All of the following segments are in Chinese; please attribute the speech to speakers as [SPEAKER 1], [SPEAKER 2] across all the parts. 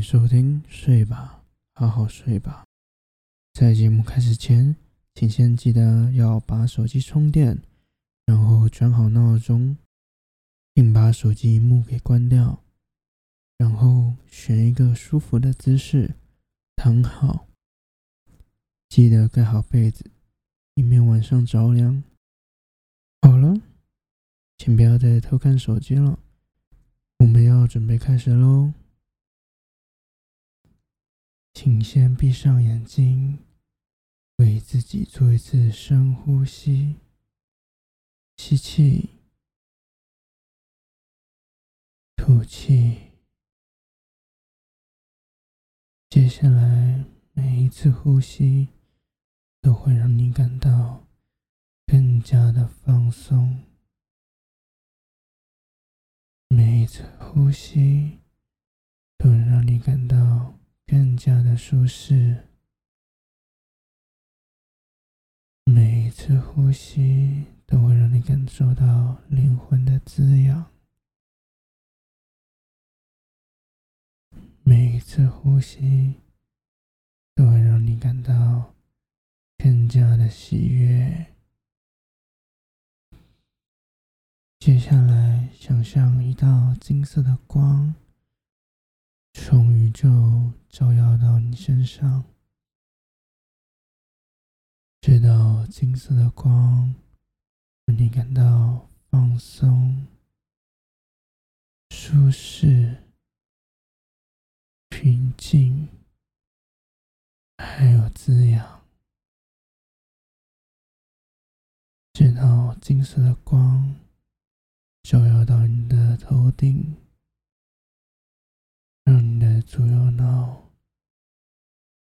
[SPEAKER 1] 迎收听，睡吧，好好睡吧。在节目开始前，请先记得要把手机充电，然后转好闹钟，并把手机荧幕给关掉，然后选一个舒服的姿势躺好，记得盖好被子，以免晚上着凉。好了，请不要再偷看手机了，我们要准备开始喽。请先闭上眼睛，为自己做一次深呼吸。吸气，吐气。接下来每一次呼吸都会让你感到更加的放松。每一次呼吸都能让你感到。更加的舒适，每一次呼吸都会让你感受到灵魂的滋养，每一次呼吸都会让你感到更加的喜悦。接下来，想象一道金色的光。从宇宙照耀到你身上，这道金色的光让你感到放松、舒适、平静，还有滋养。这道金色的光照耀到你的头顶。让你的左右脑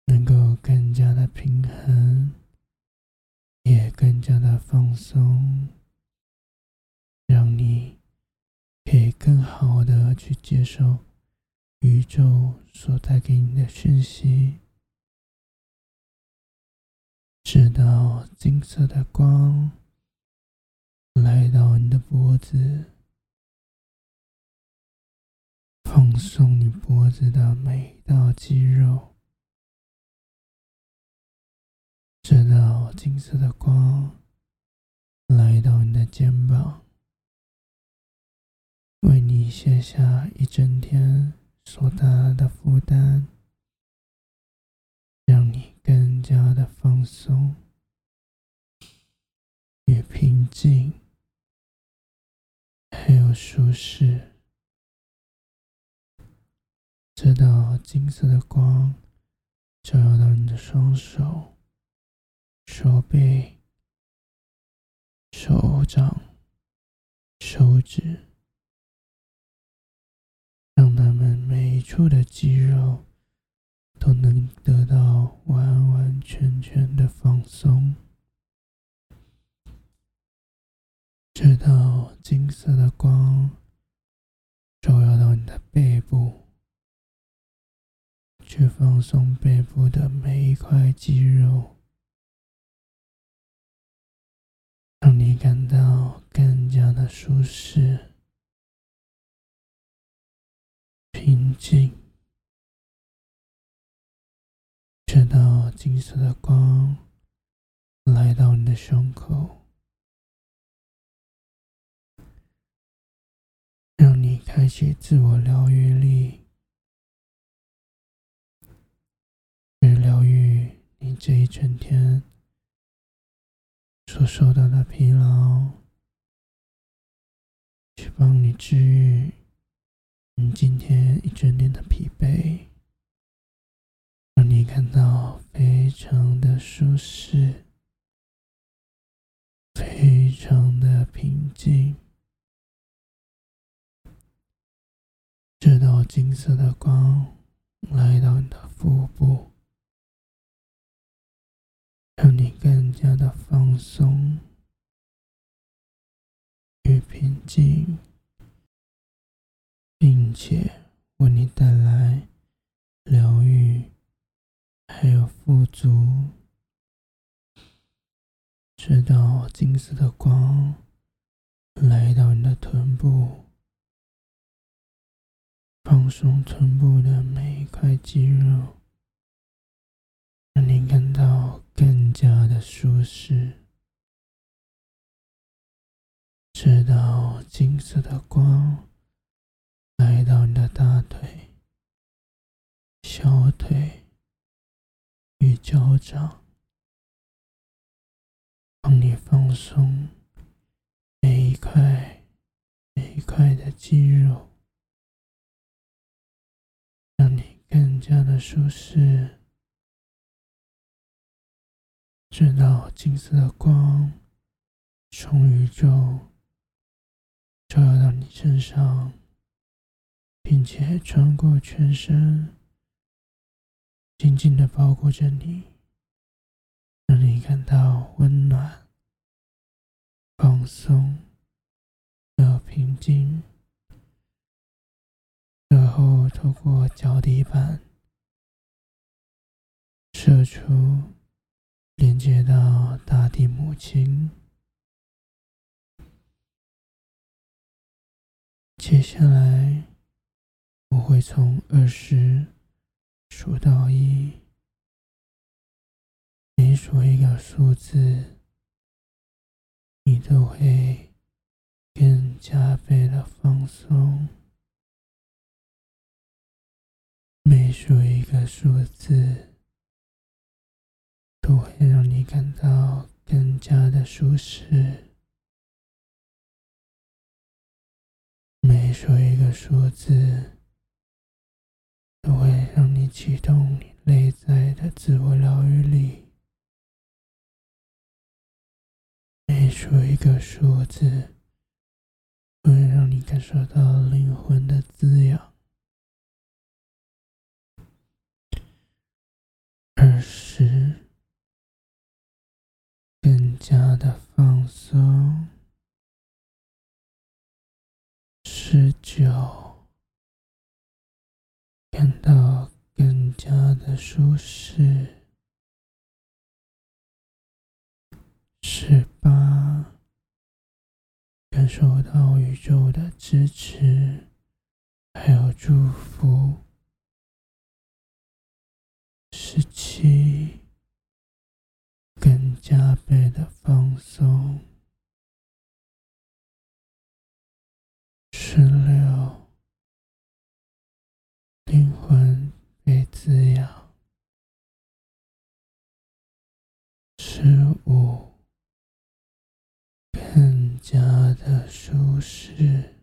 [SPEAKER 1] 能够更加的平衡，也更加的放松，让你可以更好的去接受宇宙所带给你的讯息。直到金色的光来到你的脖子。送你脖子的每一道肌肉，直到金色的光来到你的肩膀，为你卸下一整天所带来的负担，让你更加的放松与平静，还有舒适。这道金色的光照耀到你的双手、手背、手掌、手指，让他们每一处的肌肉都能得到完完全全的放松。这道金色的光照耀到你的背部。去放松背部的每一块肌肉，让你感到更加的舒适、平静。直到金色的光来到你的胸口，让你开启自我疗愈力。这一整天所受到的疲劳，去帮你治愈你今天一整天的疲惫，让你感到非常的舒适，非常的平静。这道金色的光来到你的腹部。让你更加的放松与平静，并且为你带来疗愈，还有富足。直到金色的光来到你的臀部，放松臀部的每一块。块肌肉，让你感到更加的舒适，直到金色的光来到你的大腿、小腿与脚掌，帮你放松每一块每一块的肌肉。让你更加的舒适，直到金色的光从宇宙照耀到你身上，并且穿过全身，紧紧的包裹着你，让你感到温暖、放松和平静。然后透过脚底板射出，连接到大地母亲。接下来，我会从二十数到一，每数一个数字，你都会更加倍的放松。每数一个数字，都会让你感到更加的舒适。每说一个数字，都会让你启动你内在的自我疗愈力。每说一个数字，都会让你感受到灵魂的滋养。二十，更加的放松。十九，感到更加的舒适。十八，感受到宇宙的支持，还有祝福。十七，更加倍的放松。十六，灵魂被滋养。五，更加的舒适。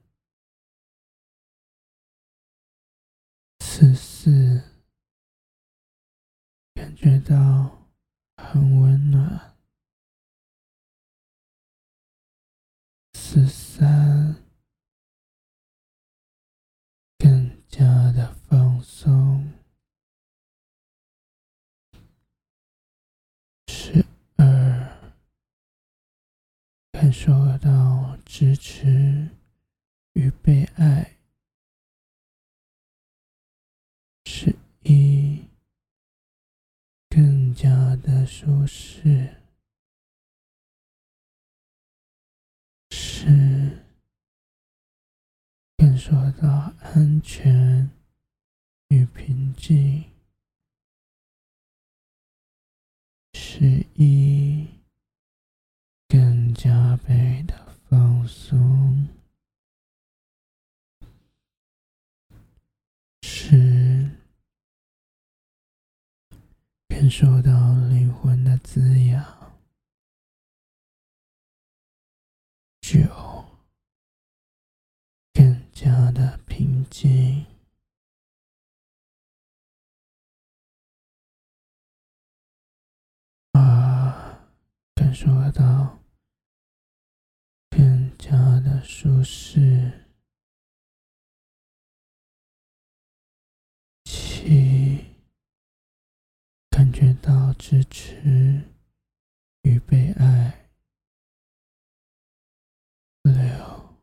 [SPEAKER 1] 十四。感觉到很温暖。十三，更加的放松。十二，感受到支持与被爱。十一。更加的舒适，十感受到安全与平静，十一加倍的放松，十。感受到灵魂的滋养，九，更加的平静，啊，感受到舒适，七。感觉到支持与被爱，六，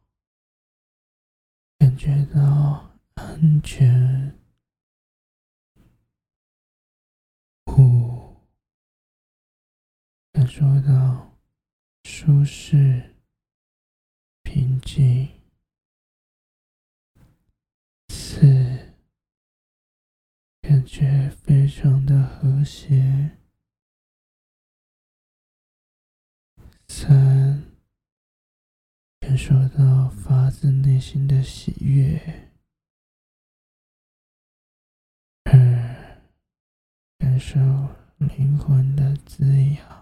[SPEAKER 1] 感觉到安全，五，感受到舒适、平静，四，感觉非常的和谐。三，感受到发自内心的喜悦。二，感受灵魂的滋养。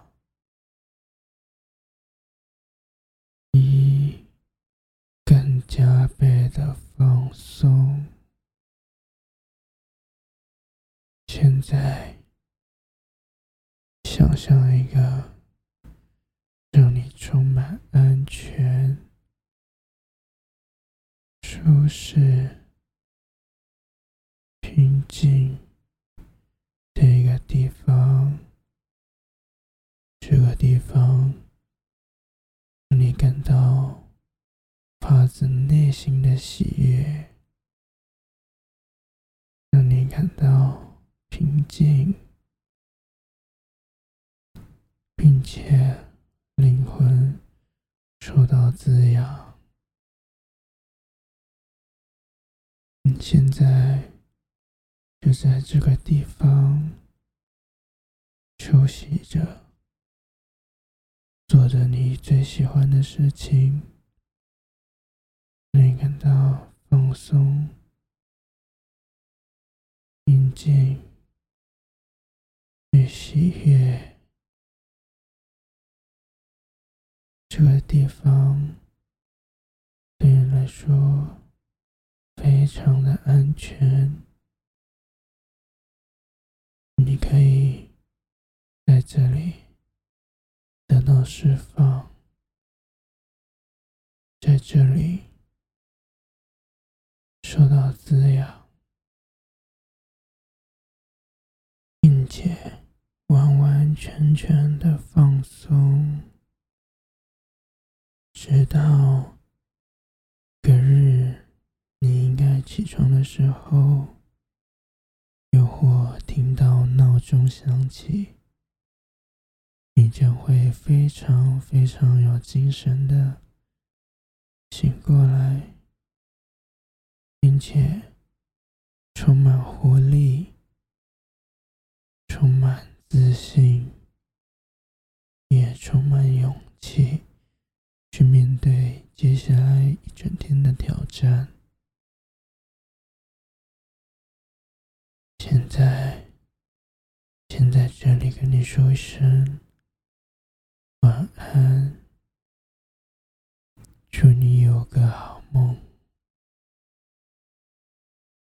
[SPEAKER 1] 加倍的放松。现在，想象一个让你充满安全、舒适、平静的一个地方。这个地方让你感到发自内心的喜悦，让你感到。平静，并且灵魂受到滋养。你现在就在这个地方休息着，做着你最喜欢的事情，你感到放松、平静。与喜悦，这个地方对你来说非常的安全。你可以在这里得到释放，在这里受到滋养，并且。完完全全的放松，直到隔日你应该起床的时候，又或听到闹钟响起，你将会非常非常有精神的醒过来，并且充满活力，充满。自信，也充满勇气，去面对接下来一整天的挑战。现在，先在这里跟你说一声晚安，祝你有个好梦。